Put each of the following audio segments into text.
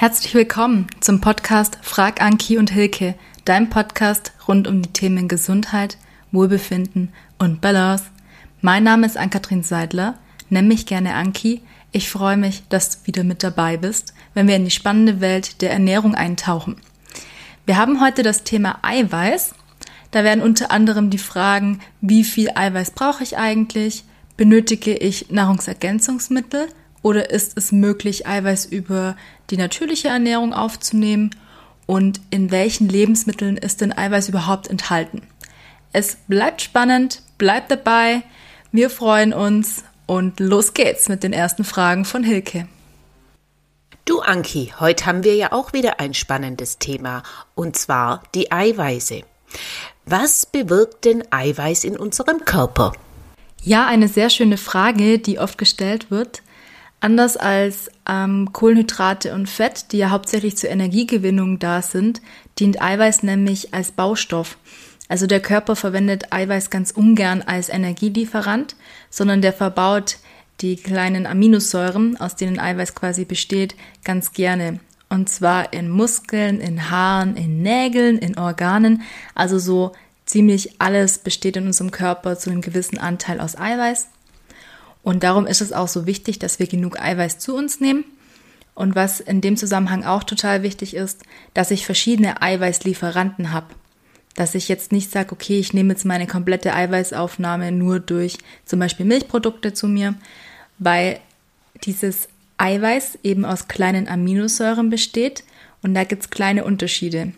Herzlich willkommen zum Podcast Frag Anki und Hilke, dein Podcast rund um die Themen Gesundheit, Wohlbefinden und Balance. Mein Name ist Ann-Kathrin Seidler, nenn mich gerne Anki. Ich freue mich, dass du wieder mit dabei bist, wenn wir in die spannende Welt der Ernährung eintauchen. Wir haben heute das Thema Eiweiß. Da werden unter anderem die Fragen, wie viel Eiweiß brauche ich eigentlich? Benötige ich Nahrungsergänzungsmittel? Oder ist es möglich, Eiweiß über die natürliche Ernährung aufzunehmen? Und in welchen Lebensmitteln ist denn Eiweiß überhaupt enthalten? Es bleibt spannend, bleibt dabei. Wir freuen uns und los geht's mit den ersten Fragen von Hilke. Du Anki, heute haben wir ja auch wieder ein spannendes Thema und zwar die Eiweiße. Was bewirkt denn Eiweiß in unserem Körper? Ja, eine sehr schöne Frage, die oft gestellt wird. Anders als ähm, Kohlenhydrate und Fett, die ja hauptsächlich zur Energiegewinnung da sind, dient Eiweiß nämlich als Baustoff. Also der Körper verwendet Eiweiß ganz ungern als Energielieferant, sondern der verbaut die kleinen Aminosäuren, aus denen Eiweiß quasi besteht, ganz gerne. Und zwar in Muskeln, in Haaren, in Nägeln, in Organen. Also so ziemlich alles besteht in unserem Körper zu einem gewissen Anteil aus Eiweiß. Und darum ist es auch so wichtig, dass wir genug Eiweiß zu uns nehmen. Und was in dem Zusammenhang auch total wichtig ist, dass ich verschiedene Eiweißlieferanten habe. Dass ich jetzt nicht sage, okay, ich nehme jetzt meine komplette Eiweißaufnahme nur durch zum Beispiel Milchprodukte zu mir, weil dieses Eiweiß eben aus kleinen Aminosäuren besteht und da gibt es kleine Unterschiede.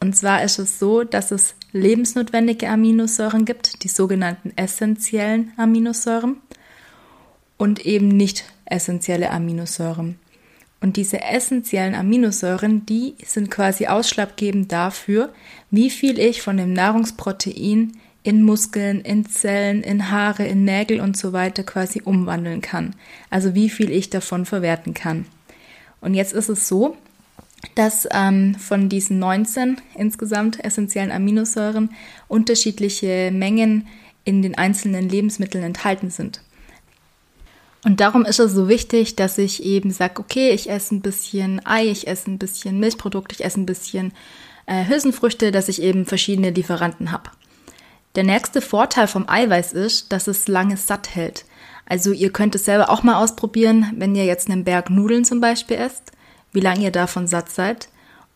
Und zwar ist es so, dass es lebensnotwendige Aminosäuren gibt, die sogenannten essentiellen Aminosäuren und eben nicht essentielle Aminosäuren. Und diese essentiellen Aminosäuren, die sind quasi ausschlaggebend dafür, wie viel ich von dem Nahrungsprotein in Muskeln, in Zellen, in Haare, in Nägel und so weiter quasi umwandeln kann. Also wie viel ich davon verwerten kann. Und jetzt ist es so, dass ähm, von diesen 19 insgesamt essentiellen Aminosäuren unterschiedliche Mengen in den einzelnen Lebensmitteln enthalten sind. Und darum ist es so wichtig, dass ich eben sage, okay, ich esse ein bisschen Ei, ich esse ein bisschen Milchprodukte, ich esse ein bisschen äh, Hülsenfrüchte, dass ich eben verschiedene Lieferanten habe. Der nächste Vorteil vom Eiweiß ist, dass es lange satt hält. Also ihr könnt es selber auch mal ausprobieren, wenn ihr jetzt einen Berg Nudeln zum Beispiel esst, wie lange ihr davon satt seid.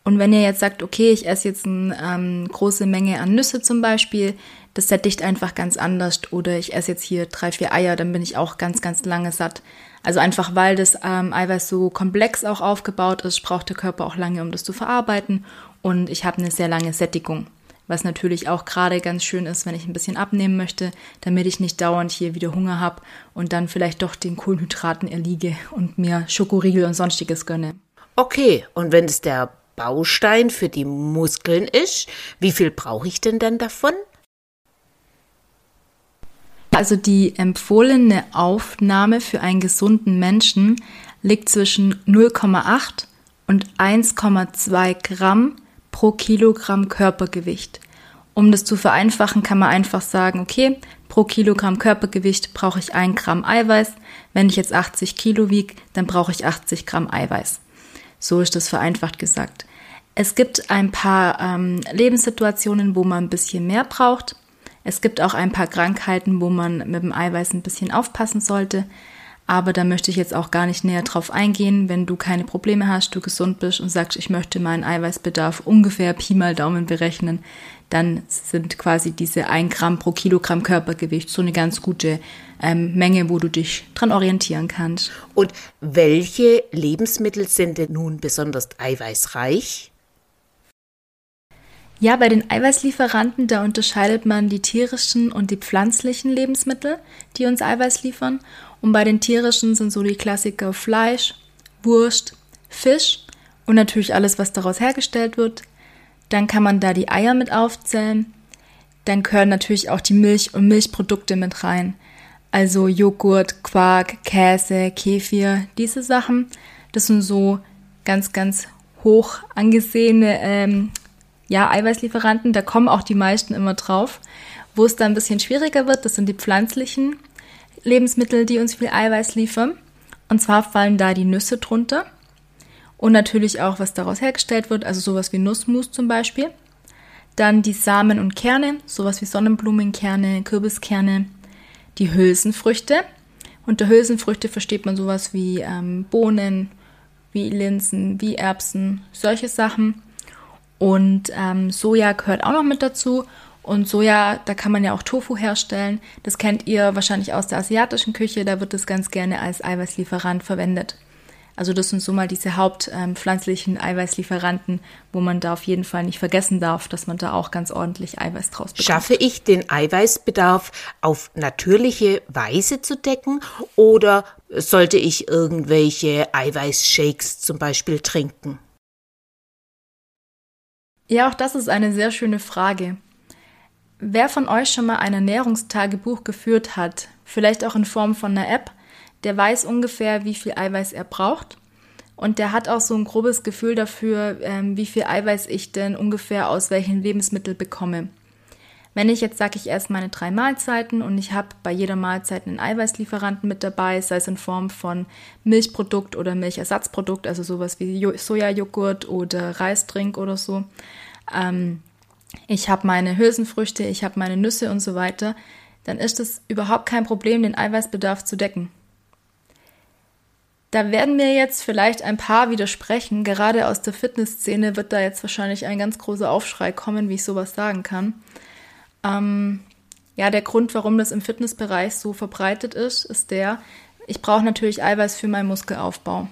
Und wenn ihr jetzt sagt, okay, ich esse jetzt eine ähm, große Menge an Nüsse zum Beispiel, das sättigt einfach ganz anders. Oder ich esse jetzt hier drei, vier Eier, dann bin ich auch ganz, ganz lange satt. Also einfach, weil das ähm, Eiweiß so komplex auch aufgebaut ist, braucht der Körper auch lange, um das zu verarbeiten. Und ich habe eine sehr lange Sättigung. Was natürlich auch gerade ganz schön ist, wenn ich ein bisschen abnehmen möchte, damit ich nicht dauernd hier wieder Hunger habe und dann vielleicht doch den Kohlenhydraten erliege und mir Schokoriegel und sonstiges gönne. Okay, und wenn es der Baustein für die Muskeln ist, wie viel brauche ich denn dann davon? Also die empfohlene Aufnahme für einen gesunden Menschen liegt zwischen 0,8 und 1,2 Gramm pro Kilogramm Körpergewicht. Um das zu vereinfachen, kann man einfach sagen, okay, pro Kilogramm Körpergewicht brauche ich ein Gramm Eiweiß. Wenn ich jetzt 80 Kilo wiege, dann brauche ich 80 Gramm Eiweiß. So ist das vereinfacht gesagt. Es gibt ein paar ähm, Lebenssituationen, wo man ein bisschen mehr braucht. Es gibt auch ein paar Krankheiten, wo man mit dem Eiweiß ein bisschen aufpassen sollte. Aber da möchte ich jetzt auch gar nicht näher drauf eingehen. Wenn du keine Probleme hast, du gesund bist und sagst, ich möchte meinen Eiweißbedarf ungefähr Pi mal Daumen berechnen, dann sind quasi diese 1 Gramm pro Kilogramm Körpergewicht so eine ganz gute ähm, Menge, wo du dich dran orientieren kannst. Und welche Lebensmittel sind denn nun besonders eiweißreich? Ja, bei den Eiweißlieferanten, da unterscheidet man die tierischen und die pflanzlichen Lebensmittel, die uns Eiweiß liefern. Und bei den tierischen sind so die Klassiker Fleisch, Wurst, Fisch und natürlich alles, was daraus hergestellt wird. Dann kann man da die Eier mit aufzählen. Dann gehören natürlich auch die Milch und Milchprodukte mit rein. Also Joghurt, Quark, Käse, Kefir, diese Sachen. Das sind so ganz, ganz hoch angesehene ähm, ja, Eiweißlieferanten. Da kommen auch die meisten immer drauf. Wo es dann ein bisschen schwieriger wird, das sind die pflanzlichen Lebensmittel, die uns viel Eiweiß liefern. Und zwar fallen da die Nüsse drunter. und natürlich auch, was daraus hergestellt wird, also sowas wie Nussmus zum Beispiel. Dann die Samen und Kerne, sowas wie Sonnenblumenkerne, Kürbiskerne, die Hülsenfrüchte. Unter Hülsenfrüchte versteht man sowas wie ähm, Bohnen, wie Linsen, wie Erbsen, solche Sachen. Und ähm, Soja gehört auch noch mit dazu. Und Soja, da kann man ja auch Tofu herstellen. Das kennt ihr wahrscheinlich aus der asiatischen Küche. Da wird das ganz gerne als Eiweißlieferant verwendet. Also das sind so mal diese hauptpflanzlichen ähm, Eiweißlieferanten, wo man da auf jeden Fall nicht vergessen darf, dass man da auch ganz ordentlich Eiweiß draus bekommt. Schaffe ich den Eiweißbedarf auf natürliche Weise zu decken oder sollte ich irgendwelche Eiweißshakes zum Beispiel trinken? Ja, auch das ist eine sehr schöne Frage. Wer von euch schon mal ein Ernährungstagebuch geführt hat, vielleicht auch in Form von einer App, der weiß ungefähr, wie viel Eiweiß er braucht. Und der hat auch so ein grobes Gefühl dafür, ähm, wie viel Eiweiß ich denn ungefähr aus welchen Lebensmitteln bekomme. Wenn ich jetzt sage, ich esse meine drei Mahlzeiten und ich habe bei jeder Mahlzeit einen Eiweißlieferanten mit dabei, sei es in Form von Milchprodukt oder Milchersatzprodukt, also sowas wie Sojajoghurt oder Reisdrink oder so. Ähm, ich habe meine Hülsenfrüchte, ich habe meine Nüsse und so weiter, dann ist es überhaupt kein Problem, den Eiweißbedarf zu decken. Da werden mir jetzt vielleicht ein paar widersprechen. Gerade aus der Fitnessszene wird da jetzt wahrscheinlich ein ganz großer Aufschrei kommen, wie ich sowas sagen kann. Ähm, ja, der Grund, warum das im Fitnessbereich so verbreitet ist, ist der, ich brauche natürlich Eiweiß für meinen Muskelaufbau.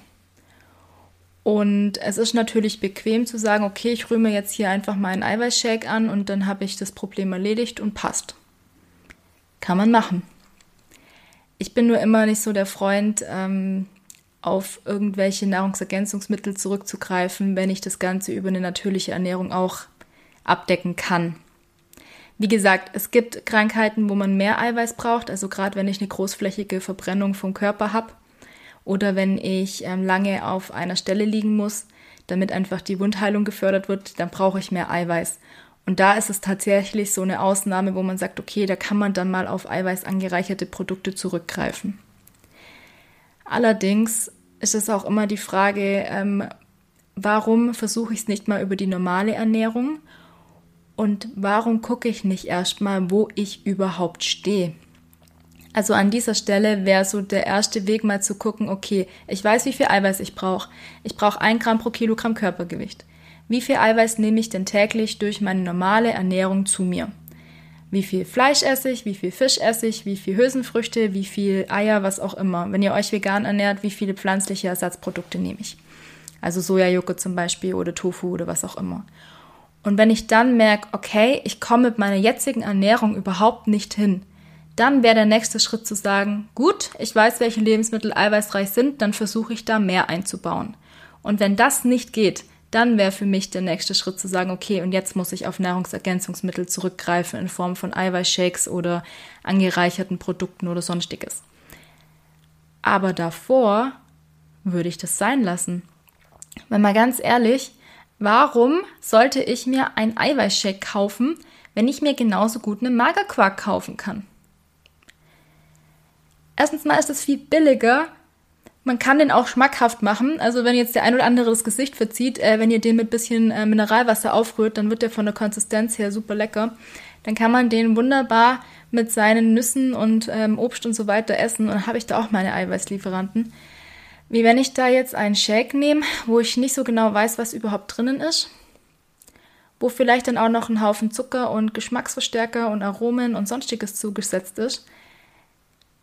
Und es ist natürlich bequem zu sagen, okay, ich rühme jetzt hier einfach mal einen Eiweißshake an und dann habe ich das Problem erledigt und passt. Kann man machen. Ich bin nur immer nicht so der Freund, ähm, auf irgendwelche Nahrungsergänzungsmittel zurückzugreifen, wenn ich das Ganze über eine natürliche Ernährung auch abdecken kann. Wie gesagt, es gibt Krankheiten, wo man mehr Eiweiß braucht, also gerade wenn ich eine großflächige Verbrennung vom Körper habe oder wenn ich ähm, lange auf einer Stelle liegen muss, damit einfach die Wundheilung gefördert wird, dann brauche ich mehr Eiweiß. Und da ist es tatsächlich so eine Ausnahme, wo man sagt, okay, da kann man dann mal auf Eiweiß angereicherte Produkte zurückgreifen. Allerdings ist es auch immer die Frage, ähm, warum versuche ich es nicht mal über die normale Ernährung und warum gucke ich nicht erstmal, wo ich überhaupt stehe. Also an dieser Stelle wäre so der erste Weg mal zu gucken, okay, ich weiß, wie viel Eiweiß ich brauche. Ich brauche ein Gramm pro Kilogramm Körpergewicht. Wie viel Eiweiß nehme ich denn täglich durch meine normale Ernährung zu mir? wie viel Fleisch esse ich, wie viel Fisch esse ich, wie viel Hülsenfrüchte, wie viel Eier, was auch immer. Wenn ihr euch vegan ernährt, wie viele pflanzliche Ersatzprodukte nehme ich. Also Sojajoghurt zum Beispiel oder Tofu oder was auch immer. Und wenn ich dann merke, okay, ich komme mit meiner jetzigen Ernährung überhaupt nicht hin, dann wäre der nächste Schritt zu sagen, gut, ich weiß, welche Lebensmittel eiweißreich sind, dann versuche ich da mehr einzubauen. Und wenn das nicht geht, dann wäre für mich der nächste Schritt zu sagen, okay, und jetzt muss ich auf Nahrungsergänzungsmittel zurückgreifen in Form von Eiweißshakes oder angereicherten Produkten oder sonstiges. Aber davor würde ich das sein lassen. Wenn mal ganz ehrlich, warum sollte ich mir ein Eiweißshake kaufen, wenn ich mir genauso gut einen Magerquark kaufen kann? Erstens mal ist es viel billiger man kann den auch schmackhaft machen. Also wenn jetzt der ein oder andere das Gesicht verzieht, äh, wenn ihr den mit bisschen äh, Mineralwasser aufrührt, dann wird der von der Konsistenz her super lecker. Dann kann man den wunderbar mit seinen Nüssen und ähm, Obst und so weiter essen. Und dann habe ich da auch meine Eiweißlieferanten. Wie wenn ich da jetzt einen Shake nehme, wo ich nicht so genau weiß, was überhaupt drinnen ist. Wo vielleicht dann auch noch ein Haufen Zucker und Geschmacksverstärker und Aromen und sonstiges zugesetzt ist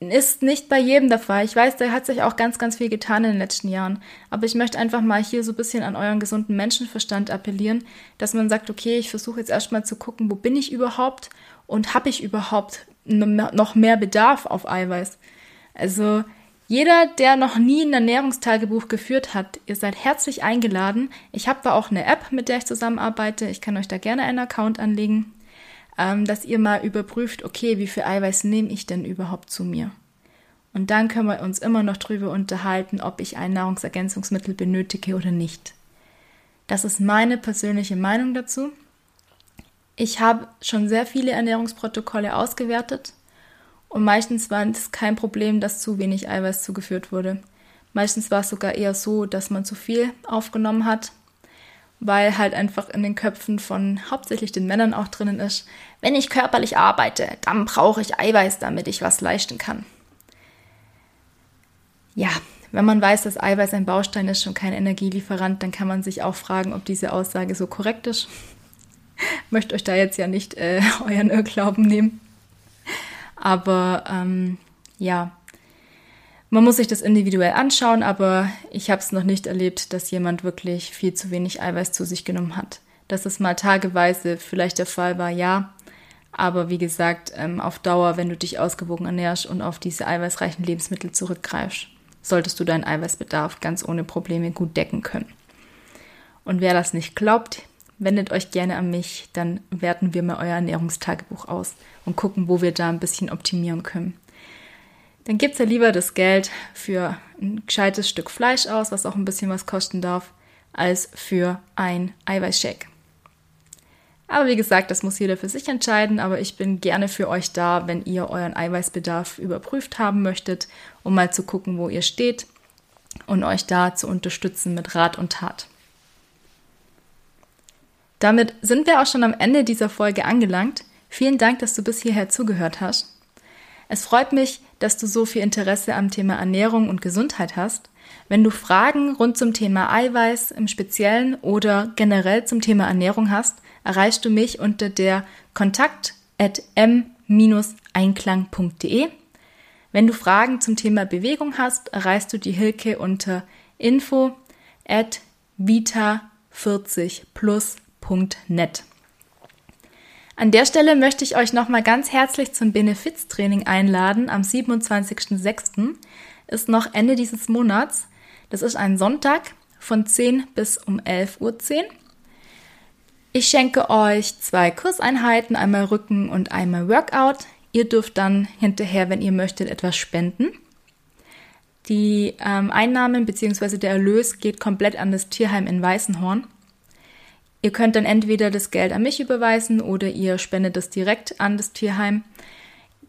ist nicht bei jedem der Fall. Ich weiß, da hat sich auch ganz, ganz viel getan in den letzten Jahren. Aber ich möchte einfach mal hier so ein bisschen an euren gesunden Menschenverstand appellieren, dass man sagt, okay, ich versuche jetzt erstmal zu gucken, wo bin ich überhaupt und habe ich überhaupt noch mehr Bedarf auf Eiweiß. Also jeder, der noch nie ein Ernährungstagebuch geführt hat, ihr seid herzlich eingeladen. Ich habe da auch eine App, mit der ich zusammenarbeite. Ich kann euch da gerne einen Account anlegen ähm, dass ihr mal überprüft, okay, wie viel Eiweiß nehme ich denn überhaupt zu mir? Und dann können wir uns immer noch darüber unterhalten, ob ich ein Nahrungsergänzungsmittel benötige oder nicht. Das ist meine persönliche Meinung dazu. Ich habe schon sehr viele Ernährungsprotokolle ausgewertet und meistens war es kein Problem, dass zu wenig Eiweiß zugeführt wurde. Meistens war es sogar eher so, dass man zu viel aufgenommen hat, weil halt einfach in den Köpfen von hauptsächlich den Männern auch drinnen ist, wenn ich körperlich arbeite, dann brauche ich Eiweiß, damit ich was leisten kann. Ja, wenn man weiß, dass Eiweiß ein Baustein ist und kein Energielieferant, dann kann man sich auch fragen, ob diese Aussage so korrekt ist. Möchte euch da jetzt ja nicht äh, euren Irrglauben nehmen. Aber ähm, ja, man muss sich das individuell anschauen, aber ich habe es noch nicht erlebt, dass jemand wirklich viel zu wenig Eiweiß zu sich genommen hat. Dass es mal tageweise vielleicht der Fall war, ja. Aber wie gesagt, ähm, auf Dauer, wenn du dich ausgewogen ernährst und auf diese eiweißreichen Lebensmittel zurückgreifst, solltest du deinen Eiweißbedarf ganz ohne Probleme gut decken können. Und wer das nicht glaubt, wendet euch gerne an mich, dann werten wir mal euer Ernährungstagebuch aus und gucken, wo wir da ein bisschen optimieren können. Dann gebt ja lieber das Geld für ein gescheites Stück Fleisch aus, was auch ein bisschen was kosten darf, als für ein Eiweißshake. Aber wie gesagt, das muss jeder für sich entscheiden, aber ich bin gerne für euch da, wenn ihr euren Eiweißbedarf überprüft haben möchtet, um mal zu gucken, wo ihr steht und euch da zu unterstützen mit Rat und Tat. Damit sind wir auch schon am Ende dieser Folge angelangt. Vielen Dank, dass du bis hierher zugehört hast. Es freut mich, dass du so viel Interesse am Thema Ernährung und Gesundheit hast. Wenn du Fragen rund zum Thema Eiweiß im Speziellen oder generell zum Thema Ernährung hast, erreichst du mich unter der kontakt at m-einklang.de. Wenn du Fragen zum Thema Bewegung hast, erreichst du die Hilke unter info at vita40plus.net. An der Stelle möchte ich euch nochmal ganz herzlich zum Benefiztraining einladen. Am 27.06. ist noch Ende dieses Monats. Das ist ein Sonntag von 10 bis um 11.10 Uhr. Ich schenke euch zwei Kurseinheiten, einmal Rücken und einmal Workout. Ihr dürft dann hinterher, wenn ihr möchtet, etwas spenden. Die ähm, Einnahmen bzw. der Erlös geht komplett an das Tierheim in Weißenhorn. Ihr könnt dann entweder das Geld an mich überweisen oder ihr spendet es direkt an das Tierheim.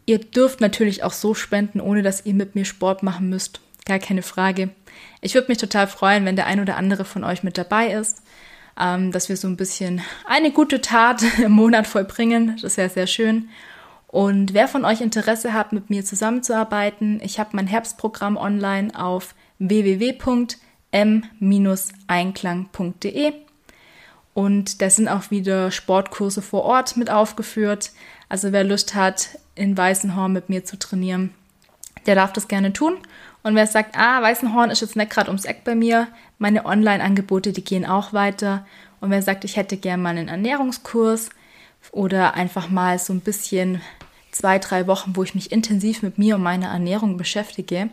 Ihr dürft natürlich auch so spenden, ohne dass ihr mit mir Sport machen müsst. Gar keine Frage. Ich würde mich total freuen, wenn der ein oder andere von euch mit dabei ist ähm, dass wir so ein bisschen eine gute Tat im Monat vollbringen. Das ja sehr schön. Und wer von euch Interesse hat, mit mir zusammenzuarbeiten, ich habe mein Herbstprogramm online auf www.m-einklang.de und da sind auch wieder Sportkurse vor Ort mit aufgeführt. Also wer Lust hat, in Weißenhorn mit mir zu trainieren, der darf das gerne tun. Und wer sagt, ah, Weißenhorn ist jetzt nicht gerade ums Eck bei mir, meine Online-Angebote, die gehen auch weiter. Und wer sagt, ich hätte gerne mal einen Ernährungskurs oder einfach mal so ein bisschen zwei, drei Wochen, wo ich mich intensiv mit mir und meiner Ernährung beschäftige,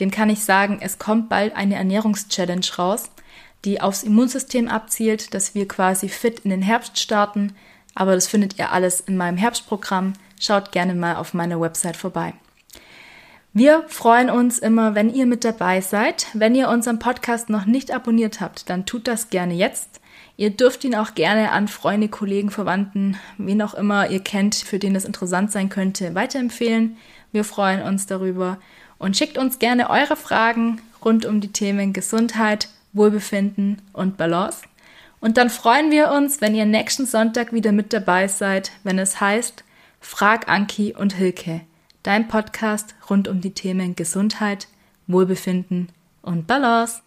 dem kann ich sagen, es kommt bald eine Ernährungschallenge raus, die aufs Immunsystem abzielt, dass wir quasi fit in den Herbst starten. Aber das findet ihr alles in meinem Herbstprogramm. Schaut gerne mal auf meiner Website vorbei. Wir freuen uns immer, wenn ihr mit dabei seid. Wenn ihr unseren Podcast noch nicht abonniert habt, dann tut das gerne jetzt. Ihr dürft ihn auch gerne an Freunde, Kollegen, Verwandten, wen auch immer ihr kennt, für den es interessant sein könnte, weiterempfehlen. Wir freuen uns darüber und schickt uns gerne eure Fragen rund um die Themen Gesundheit, Wohlbefinden und Balance. Und dann freuen wir uns, wenn ihr nächsten Sonntag wieder mit dabei seid, wenn es heißt Frag Anki und Hilke dein Podcast rund um die Themen Gesundheit, Wohlbefinden und Balance.